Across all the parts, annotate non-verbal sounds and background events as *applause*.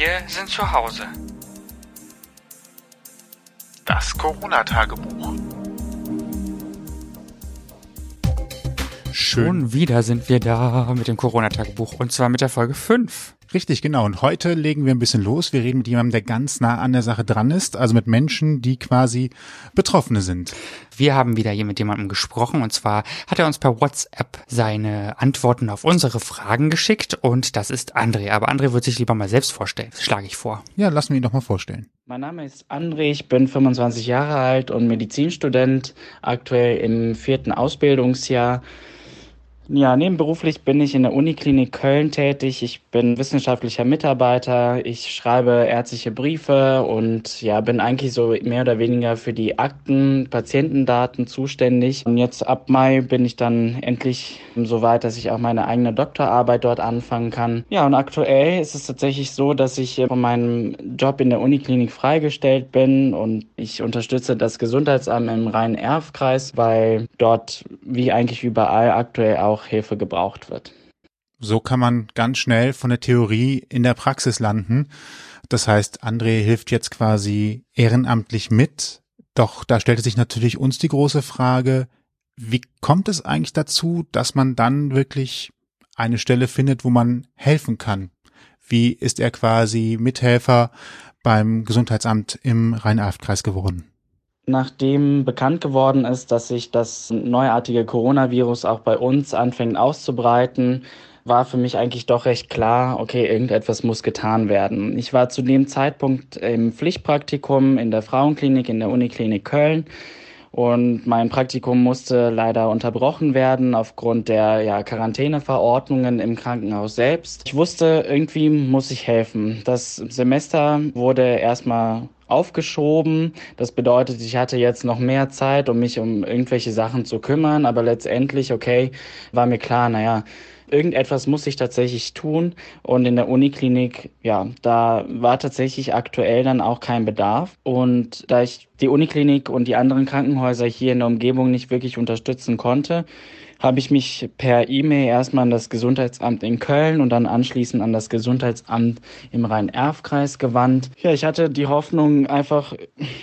Wir sind zu Hause. Das Corona-Tagebuch. Schon wieder sind wir da mit dem Corona-Tagebuch und zwar mit der Folge 5. Richtig, genau. Und heute legen wir ein bisschen los. Wir reden mit jemandem, der ganz nah an der Sache dran ist, also mit Menschen, die quasi Betroffene sind. Wir haben wieder hier mit jemandem gesprochen und zwar hat er uns per WhatsApp seine Antworten auf unsere Fragen geschickt und das ist André. Aber André wird sich lieber mal selbst vorstellen. Das schlage ich vor. Ja, lassen wir ihn doch mal vorstellen. Mein Name ist André, ich bin 25 Jahre alt und Medizinstudent, aktuell im vierten Ausbildungsjahr. Ja, nebenberuflich bin ich in der Uniklinik Köln tätig. Ich bin wissenschaftlicher Mitarbeiter. Ich schreibe ärztliche Briefe und ja, bin eigentlich so mehr oder weniger für die Akten, Patientendaten zuständig. Und jetzt ab Mai bin ich dann endlich so weit, dass ich auch meine eigene Doktorarbeit dort anfangen kann. Ja, und aktuell ist es tatsächlich so, dass ich von meinem Job in der Uniklinik freigestellt bin und ich unterstütze das Gesundheitsamt im Rhein-Erf-Kreis, weil dort wie eigentlich überall aktuell auch auch Hilfe gebraucht wird. So kann man ganz schnell von der Theorie in der Praxis landen. Das heißt, André hilft jetzt quasi ehrenamtlich mit. Doch da stellte sich natürlich uns die große Frage, wie kommt es eigentlich dazu, dass man dann wirklich eine Stelle findet, wo man helfen kann? Wie ist er quasi Mithelfer beim Gesundheitsamt im Rhein-Erft-Kreis geworden? Nachdem bekannt geworden ist, dass sich das neuartige Coronavirus auch bei uns anfängt auszubreiten, war für mich eigentlich doch recht klar, okay, irgendetwas muss getan werden. Ich war zu dem Zeitpunkt im Pflichtpraktikum in der Frauenklinik in der Uniklinik Köln und mein Praktikum musste leider unterbrochen werden aufgrund der ja, Quarantäneverordnungen im Krankenhaus selbst. Ich wusste, irgendwie muss ich helfen. Das Semester wurde erstmal aufgeschoben. Das bedeutet, ich hatte jetzt noch mehr Zeit, um mich um irgendwelche Sachen zu kümmern, aber letztendlich, okay, war mir klar, naja, irgendetwas muss ich tatsächlich tun. Und in der Uniklinik, ja, da war tatsächlich aktuell dann auch kein Bedarf. Und da ich die Uniklinik und die anderen Krankenhäuser hier in der Umgebung nicht wirklich unterstützen konnte, habe ich mich per E-Mail erstmal an das Gesundheitsamt in Köln und dann anschließend an das Gesundheitsamt im Rhein-Erf-Kreis gewandt. Ja, ich hatte die Hoffnung, einfach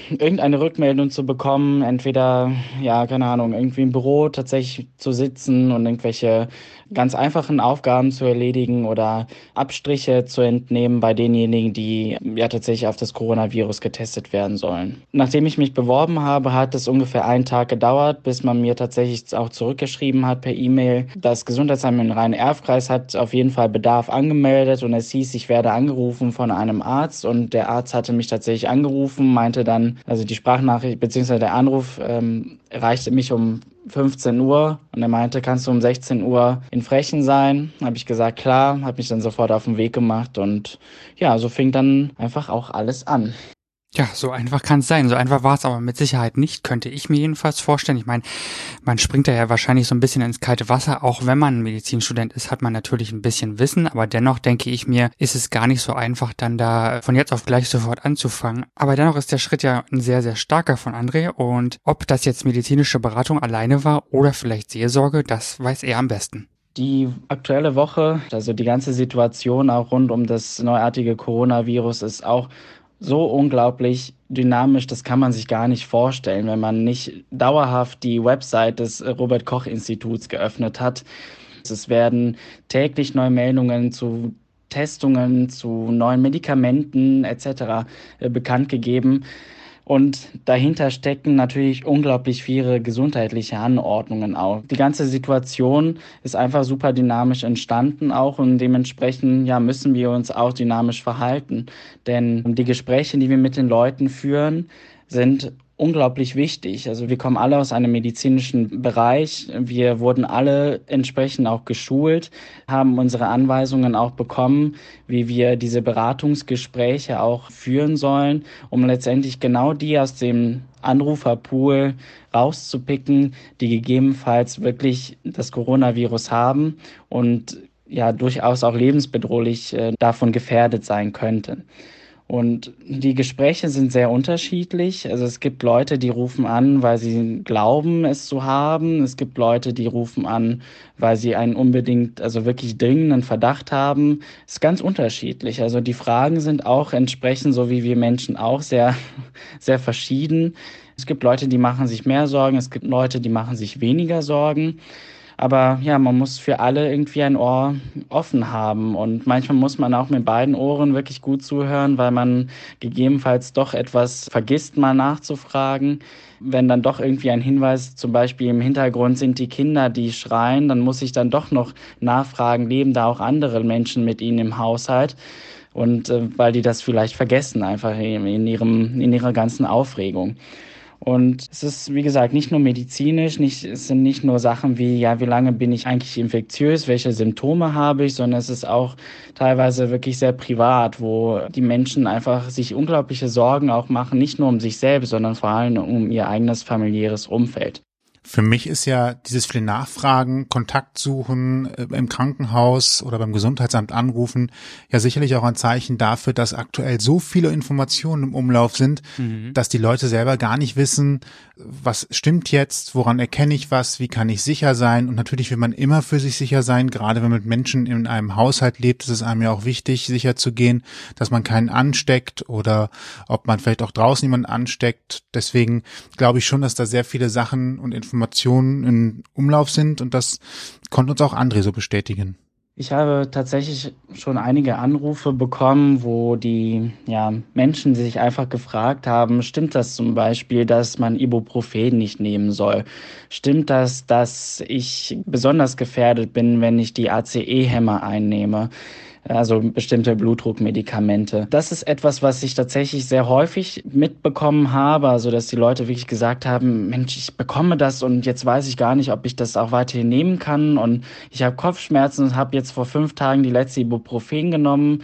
irgendeine Rückmeldung zu bekommen, entweder, ja, keine Ahnung, irgendwie im Büro tatsächlich zu sitzen und irgendwelche ganz einfachen Aufgaben zu erledigen oder Abstriche zu entnehmen bei denjenigen, die ja tatsächlich auf das Coronavirus getestet werden sollen. Nachdem ich mich beworben habe, hat es ungefähr einen Tag gedauert, bis man mir tatsächlich auch zurückgeschrieben hat per E-Mail. Das Gesundheitsamt in Rhein-Erf-Kreis hat auf jeden Fall Bedarf angemeldet und es hieß, ich werde angerufen von einem Arzt und der Arzt hatte mich tatsächlich angerufen, meinte dann, also die Sprachnachricht bzw. der Anruf ähm, erreichte mich um 15 Uhr und er meinte, kannst du um 16 Uhr in Frechen sein? Habe ich gesagt, klar, habe mich dann sofort auf den Weg gemacht und ja, so fing dann einfach auch alles an. Ja, so einfach kann es sein. So einfach war es aber mit Sicherheit nicht, könnte ich mir jedenfalls vorstellen. Ich meine, man springt da ja wahrscheinlich so ein bisschen ins kalte Wasser. Auch wenn man Medizinstudent ist, hat man natürlich ein bisschen Wissen. Aber dennoch denke ich mir, ist es gar nicht so einfach, dann da von jetzt auf gleich sofort anzufangen. Aber dennoch ist der Schritt ja ein sehr, sehr starker von André. Und ob das jetzt medizinische Beratung alleine war oder vielleicht Seelsorge, das weiß er am besten. Die aktuelle Woche, also die ganze Situation auch rund um das neuartige Coronavirus ist auch so unglaublich dynamisch, das kann man sich gar nicht vorstellen, wenn man nicht dauerhaft die Website des Robert Koch Instituts geöffnet hat. Es werden täglich neue Meldungen zu Testungen, zu neuen Medikamenten etc. Äh, bekannt gegeben. Und dahinter stecken natürlich unglaublich viele gesundheitliche Anordnungen auch. Die ganze Situation ist einfach super dynamisch entstanden auch und dementsprechend ja, müssen wir uns auch dynamisch verhalten. Denn die Gespräche, die wir mit den Leuten führen, sind unglaublich wichtig. Also wir kommen alle aus einem medizinischen Bereich. Wir wurden alle entsprechend auch geschult, haben unsere Anweisungen auch bekommen, wie wir diese Beratungsgespräche auch führen sollen, um letztendlich genau die aus dem Anruferpool rauszupicken, die gegebenenfalls wirklich das Coronavirus haben und ja durchaus auch lebensbedrohlich äh, davon gefährdet sein könnten. Und die Gespräche sind sehr unterschiedlich. Also es gibt Leute, die rufen an, weil sie glauben, es zu haben. Es gibt Leute, die rufen an, weil sie einen unbedingt, also wirklich dringenden Verdacht haben. Es ist ganz unterschiedlich. Also die Fragen sind auch entsprechend, so wie wir Menschen auch, sehr, *laughs* sehr verschieden. Es gibt Leute, die machen sich mehr Sorgen. Es gibt Leute, die machen sich weniger Sorgen. Aber ja, man muss für alle irgendwie ein Ohr offen haben. Und manchmal muss man auch mit beiden Ohren wirklich gut zuhören, weil man gegebenenfalls doch etwas vergisst, mal nachzufragen. Wenn dann doch irgendwie ein Hinweis, zum Beispiel im Hintergrund sind die Kinder, die schreien, dann muss ich dann doch noch nachfragen, leben da auch andere Menschen mit ihnen im Haushalt? Und äh, weil die das vielleicht vergessen, einfach in, in, ihrem, in ihrer ganzen Aufregung. Und es ist, wie gesagt, nicht nur medizinisch, nicht, es sind nicht nur Sachen wie, ja, wie lange bin ich eigentlich infektiös, welche Symptome habe ich, sondern es ist auch teilweise wirklich sehr privat, wo die Menschen einfach sich unglaubliche Sorgen auch machen, nicht nur um sich selbst, sondern vor allem um ihr eigenes familiäres Umfeld. Für mich ist ja dieses viele Nachfragen, Kontakt suchen, äh, im Krankenhaus oder beim Gesundheitsamt anrufen, ja sicherlich auch ein Zeichen dafür, dass aktuell so viele Informationen im Umlauf sind, mhm. dass die Leute selber gar nicht wissen, was stimmt jetzt, woran erkenne ich was, wie kann ich sicher sein. Und natürlich will man immer für sich sicher sein, gerade wenn man mit Menschen in einem Haushalt lebt, ist es einem ja auch wichtig, sicher zu gehen, dass man keinen ansteckt oder ob man vielleicht auch draußen jemanden ansteckt. Deswegen glaube ich schon, dass da sehr viele Sachen und Informationen Informationen in Umlauf sind und das konnte uns auch André so bestätigen. Ich habe tatsächlich schon einige Anrufe bekommen, wo die ja, Menschen sich einfach gefragt haben, stimmt das zum Beispiel, dass man Ibuprofen nicht nehmen soll? Stimmt das, dass ich besonders gefährdet bin, wenn ich die ACE-Hämmer einnehme? Also bestimmte Blutdruckmedikamente. Das ist etwas, was ich tatsächlich sehr häufig mitbekommen habe, also dass die Leute wirklich gesagt haben, Mensch, ich bekomme das und jetzt weiß ich gar nicht, ob ich das auch weiterhin nehmen kann und ich habe Kopfschmerzen und habe jetzt vor fünf Tagen die letzte Ibuprofen genommen.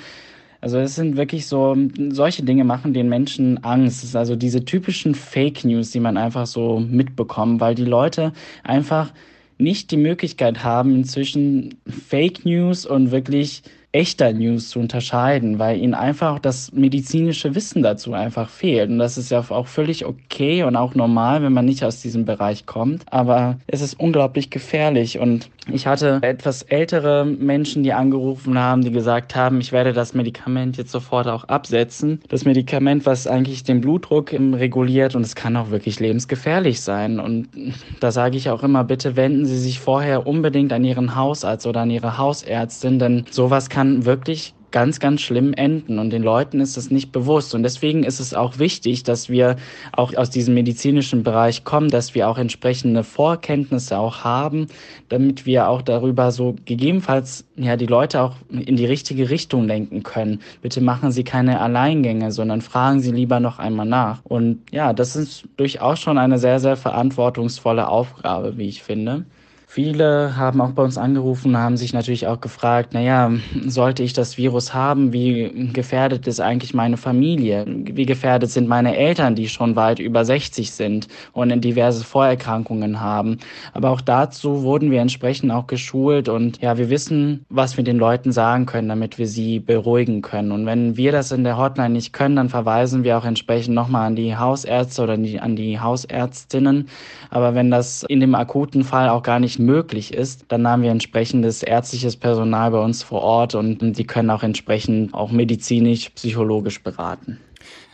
Also es sind wirklich so, solche Dinge machen den Menschen Angst. Also diese typischen Fake News, die man einfach so mitbekommt, weil die Leute einfach nicht die Möglichkeit haben, inzwischen Fake News und wirklich echter News zu unterscheiden, weil ihnen einfach das medizinische Wissen dazu einfach fehlt. Und das ist ja auch völlig okay und auch normal, wenn man nicht aus diesem Bereich kommt. Aber es ist unglaublich gefährlich. Und ich hatte etwas ältere Menschen, die angerufen haben, die gesagt haben, ich werde das Medikament jetzt sofort auch absetzen. Das Medikament, was eigentlich den Blutdruck reguliert und es kann auch wirklich lebensgefährlich sein. Und da sage ich auch immer, bitte wenden Sie sich vorher unbedingt an Ihren Hausarzt oder an Ihre Hausärztin, denn sowas kann kann wirklich ganz, ganz schlimm enden und den Leuten ist es nicht bewusst. Und deswegen ist es auch wichtig, dass wir auch aus diesem medizinischen Bereich kommen, dass wir auch entsprechende Vorkenntnisse auch haben, damit wir auch darüber so gegebenenfalls ja die Leute auch in die richtige Richtung lenken können. Bitte machen Sie keine Alleingänge, sondern fragen Sie lieber noch einmal nach. Und ja, das ist durchaus schon eine sehr, sehr verantwortungsvolle Aufgabe, wie ich finde. Viele haben auch bei uns angerufen, haben sich natürlich auch gefragt, naja, sollte ich das Virus haben, wie gefährdet ist eigentlich meine Familie? Wie gefährdet sind meine Eltern, die schon weit über 60 sind und diverse Vorerkrankungen haben? Aber auch dazu wurden wir entsprechend auch geschult und ja, wir wissen, was wir den Leuten sagen können, damit wir sie beruhigen können. Und wenn wir das in der Hotline nicht können, dann verweisen wir auch entsprechend nochmal an die Hausärzte oder an die Hausärztinnen. Aber wenn das in dem akuten Fall auch gar nicht möglich ist, dann haben wir entsprechendes ärztliches Personal bei uns vor Ort und die können auch entsprechend auch medizinisch, psychologisch beraten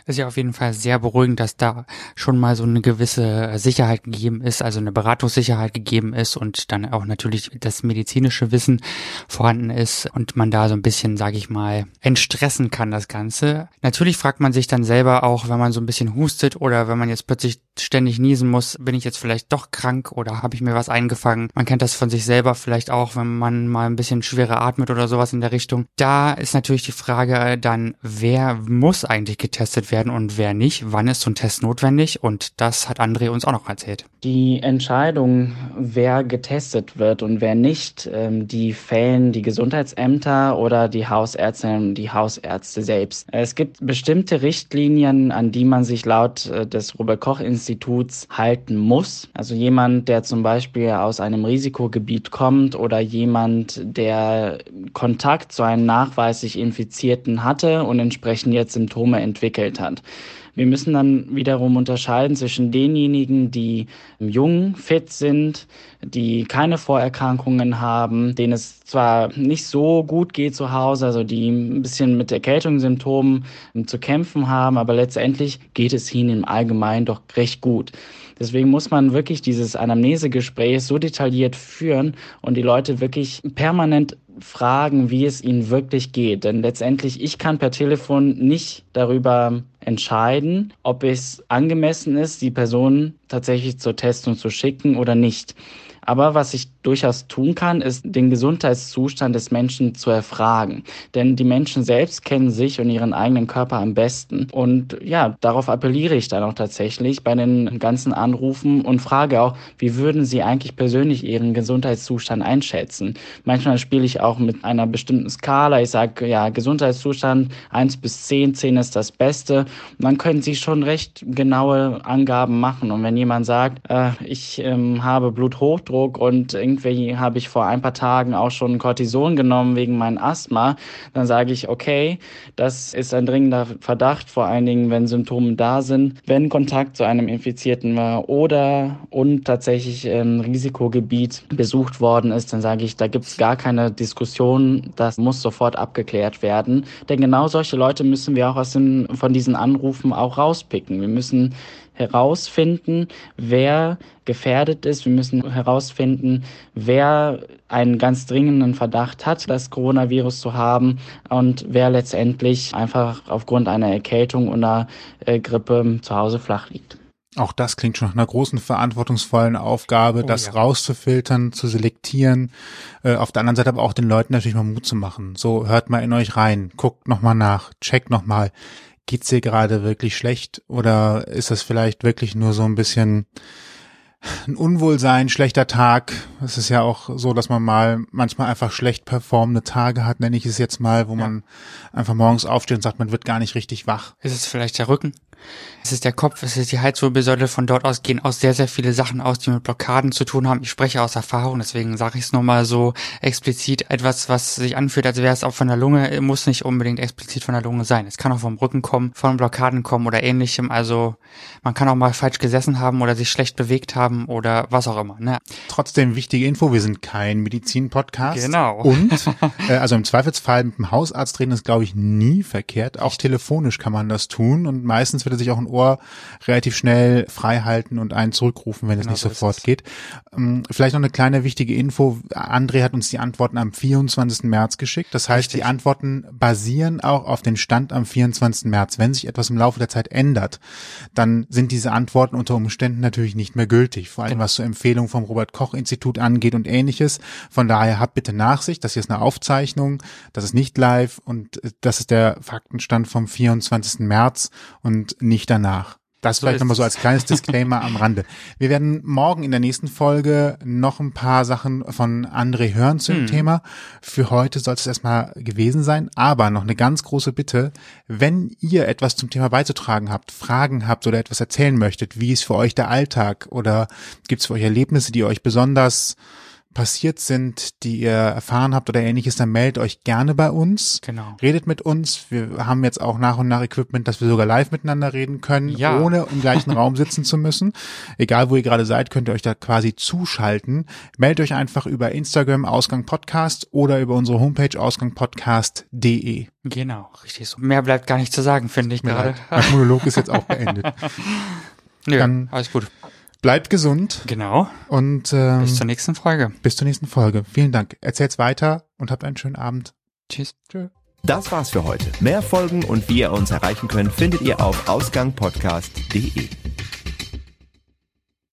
ist ja auf jeden Fall sehr beruhigend, dass da schon mal so eine gewisse Sicherheit gegeben ist, also eine Beratungssicherheit gegeben ist und dann auch natürlich das medizinische Wissen vorhanden ist und man da so ein bisschen, sage ich mal, entstressen kann das Ganze. Natürlich fragt man sich dann selber auch, wenn man so ein bisschen hustet oder wenn man jetzt plötzlich ständig niesen muss, bin ich jetzt vielleicht doch krank oder habe ich mir was eingefangen? Man kennt das von sich selber vielleicht auch, wenn man mal ein bisschen schwerer atmet oder sowas in der Richtung. Da ist natürlich die Frage dann, wer muss eigentlich getestet werden? und wer nicht, wann ist so ein Test notwendig und das hat André uns auch noch erzählt. Die Entscheidung, wer getestet wird und wer nicht, ähm, die fällen die Gesundheitsämter oder die Hausärztinnen und die Hausärzte selbst. Es gibt bestimmte Richtlinien, an die man sich laut äh, des Robert-Koch-Instituts halten muss. Also jemand, der zum Beispiel aus einem Risikogebiet kommt oder jemand, der Kontakt zu einem nachweislich Infizierten hatte und entsprechend jetzt Symptome entwickelt hat. Wir müssen dann wiederum unterscheiden zwischen denjenigen, die jung, fit sind, die keine Vorerkrankungen haben, denen es zwar nicht so gut geht zu Hause, also die ein bisschen mit Erkältungssymptomen zu kämpfen haben, aber letztendlich geht es ihnen im Allgemeinen doch recht gut. Deswegen muss man wirklich dieses Anamnesegespräch so detailliert führen und die Leute wirklich permanent fragen, wie es ihnen wirklich geht. Denn letztendlich, ich kann per Telefon nicht darüber entscheiden, ob es angemessen ist, die Person tatsächlich zur Testung zu schicken oder nicht. Aber was ich durchaus tun kann, ist den Gesundheitszustand des Menschen zu erfragen. Denn die Menschen selbst kennen sich und ihren eigenen Körper am besten. Und ja, darauf appelliere ich dann auch tatsächlich bei den ganzen Anrufen und frage auch, wie würden Sie eigentlich persönlich Ihren Gesundheitszustand einschätzen? Manchmal spiele ich auch mit einer bestimmten Skala. Ich sage, ja, Gesundheitszustand 1 bis 10, 10 ist das Beste. Und dann können Sie schon recht genaue Angaben machen. Und wenn jemand sagt, äh, ich ähm, habe Bluthochdruck und irgendwie habe ich vor ein paar Tagen auch schon Cortison genommen wegen meinem Asthma, dann sage ich, okay, das ist ein dringender Verdacht, vor allen Dingen, wenn Symptome da sind, wenn Kontakt zu einem Infizierten war oder und tatsächlich ein Risikogebiet besucht worden ist, dann sage ich, da gibt es gar keine Diskussion, das muss sofort abgeklärt werden. Denn genau solche Leute müssen wir auch aus den, von diesen Anrufen auch rauspicken. Wir müssen herausfinden, wer gefährdet ist. Wir müssen herausfinden, wer einen ganz dringenden Verdacht hat, das Coronavirus zu haben und wer letztendlich einfach aufgrund einer Erkältung oder äh, Grippe zu Hause flach liegt. Auch das klingt schon nach einer großen verantwortungsvollen Aufgabe, oh, das ja. rauszufiltern, zu selektieren. Äh, auf der anderen Seite aber auch den Leuten natürlich mal Mut zu machen. So, hört mal in euch rein, guckt nochmal nach, checkt nochmal geht's dir gerade wirklich schlecht oder ist das vielleicht wirklich nur so ein bisschen ein Unwohlsein, schlechter Tag. Es ist ja auch so, dass man mal manchmal einfach schlecht performende Tage hat, nenne ich es jetzt mal, wo ja. man einfach morgens aufsteht und sagt, man wird gar nicht richtig wach. Ist es vielleicht der Rücken? Es ist der Kopf, es ist die Halswirbelsäule. Von dort aus gehen auch sehr, sehr viele Sachen aus, die mit Blockaden zu tun haben. Ich spreche aus Erfahrung, deswegen sage ich es nochmal so explizit. Etwas, was sich anfühlt, als wäre es auch von der Lunge, muss nicht unbedingt explizit von der Lunge sein. Es kann auch vom Rücken kommen, von Blockaden kommen oder ähnlichem. Also man kann auch mal falsch gesessen haben oder sich schlecht bewegt haben oder was auch immer. Ne? Trotzdem wichtige Info, wir sind kein Medizin-Podcast. Genau. Und *laughs* äh, also im Zweifelsfall mit dem Hausarzt reden ist, glaube ich, nie verkehrt. Auch telefonisch kann man das tun und meistens er sich auch ein Ohr relativ schnell frei halten und einen zurückrufen, wenn es genau nicht so sofort es. geht. Ähm, vielleicht noch eine kleine wichtige Info. André hat uns die Antworten am 24. März geschickt. Das heißt, Richtig. die Antworten basieren auch auf den Stand am 24. März. Wenn sich etwas im Laufe der Zeit ändert, dann sind diese Antworten unter Umständen natürlich nicht mehr gültig. Vor allem was zur Empfehlung vom Robert Koch Institut angeht und ähnliches. Von daher habt bitte Nachsicht. Das hier ist eine Aufzeichnung. Das ist nicht live und das ist der Faktenstand vom 24. März und nicht danach. Das so vielleicht nochmal so als kleines Disclaimer am Rande. Wir werden morgen in der nächsten Folge noch ein paar Sachen von André hören zu dem hm. Thema. Für heute soll es erstmal gewesen sein. Aber noch eine ganz große Bitte. Wenn ihr etwas zum Thema beizutragen habt, Fragen habt oder etwas erzählen möchtet, wie ist für euch der Alltag oder gibt es für euch Erlebnisse, die euch besonders passiert sind, die ihr erfahren habt oder ähnliches, dann meldet euch gerne bei uns. Genau. Redet mit uns. Wir haben jetzt auch nach und nach Equipment, dass wir sogar live miteinander reden können, ja. ohne im gleichen *laughs* Raum sitzen zu müssen. Egal wo ihr gerade seid, könnt ihr euch da quasi zuschalten. Meldet euch einfach über Instagram Ausgang Podcast oder über unsere Homepage ausgangpodcast.de. Genau, richtig so. Mehr bleibt gar nicht zu sagen, finde ich gerade. Mein Monolog ist jetzt auch beendet. *laughs* Nö, Dann alles gut. Bleibt gesund. Genau. Und ähm, bis zur nächsten Folge. Bis zur nächsten Folge. Vielen Dank. Erzählt's weiter und habt einen schönen Abend. Tschüss. Tschüss. Das war's für heute. Mehr Folgen und wie ihr uns erreichen könnt, findet ihr auf ausgangpodcast.de.